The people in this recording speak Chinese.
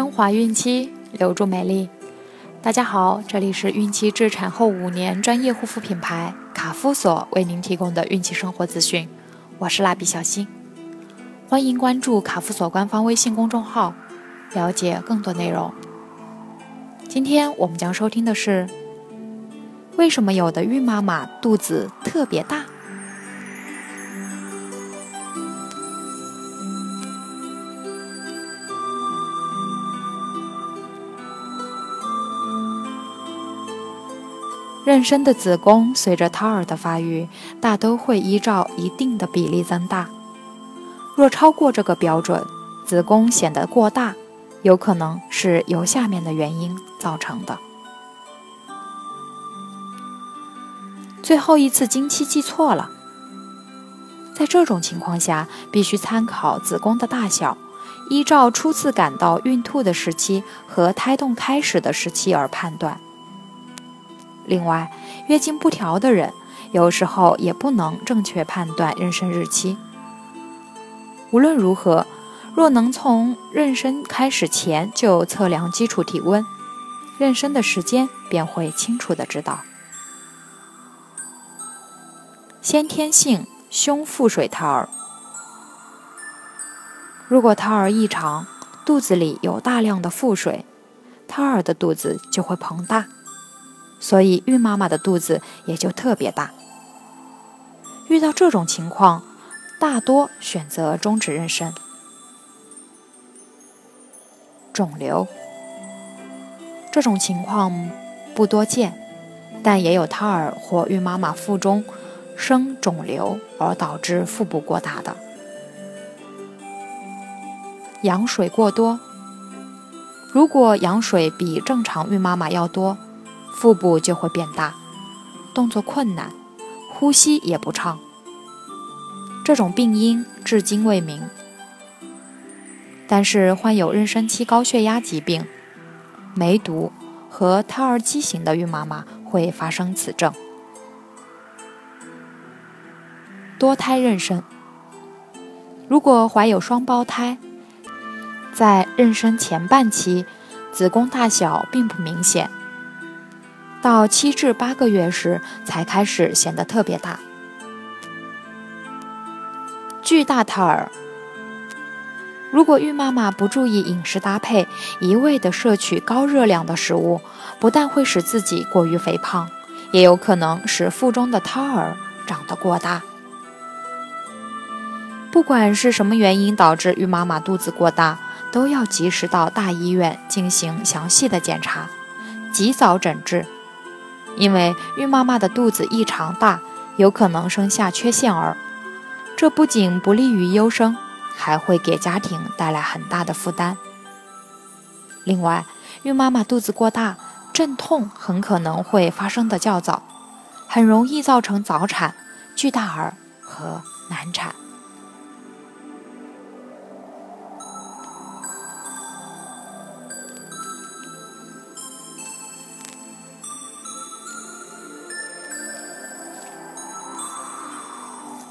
升华孕期，留住美丽。大家好，这里是孕期至产后五年专业护肤品牌卡夫索为您提供的孕期生活资讯，我是蜡笔小新，欢迎关注卡夫索官方微信公众号，了解更多内容。今天我们将收听的是，为什么有的孕妈妈肚子特别大？妊娠的子宫随着胎儿的发育，大都会依照一定的比例增大。若超过这个标准，子宫显得过大，有可能是由下面的原因造成的。最后一次经期记错了，在这种情况下，必须参考子宫的大小，依照初次感到孕吐的时期和胎动开始的时期而判断。另外，月经不调的人有时候也不能正确判断妊娠日期。无论如何，若能从妊娠开始前就测量基础体温，妊娠的时间便会清楚的知道。先天性胸腹水胎儿，如果胎儿异常，肚子里有大量的腹水，胎儿的肚子就会膨大。所以，孕妈妈的肚子也就特别大。遇到这种情况，大多选择终止妊娠。肿瘤这种情况不多见，但也有胎儿或孕妈妈腹中生肿瘤而导致腹部过大的。羊水过多，如果羊水比正常孕妈妈要多。腹部就会变大，动作困难，呼吸也不畅。这种病因至今未明，但是患有妊娠期高血压疾病、梅毒和胎儿畸形的孕妈妈会发生此症。多胎妊娠，如果怀有双胞胎，在妊娠前半期，子宫大小并不明显。到七至八个月时才开始显得特别大。巨大胎儿，如果孕妈妈不注意饮食搭配，一味的摄取高热量的食物，不但会使自己过于肥胖，也有可能使腹中的胎儿长得过大。不管是什么原因导致孕妈妈肚子过大，都要及时到大医院进行详细的检查，及早诊治。因为孕妈妈的肚子异常大，有可能生下缺陷儿，这不仅不利于优生，还会给家庭带来很大的负担。另外，孕妈妈肚子过大，阵痛很可能会发生的较早，很容易造成早产、巨大儿和难产。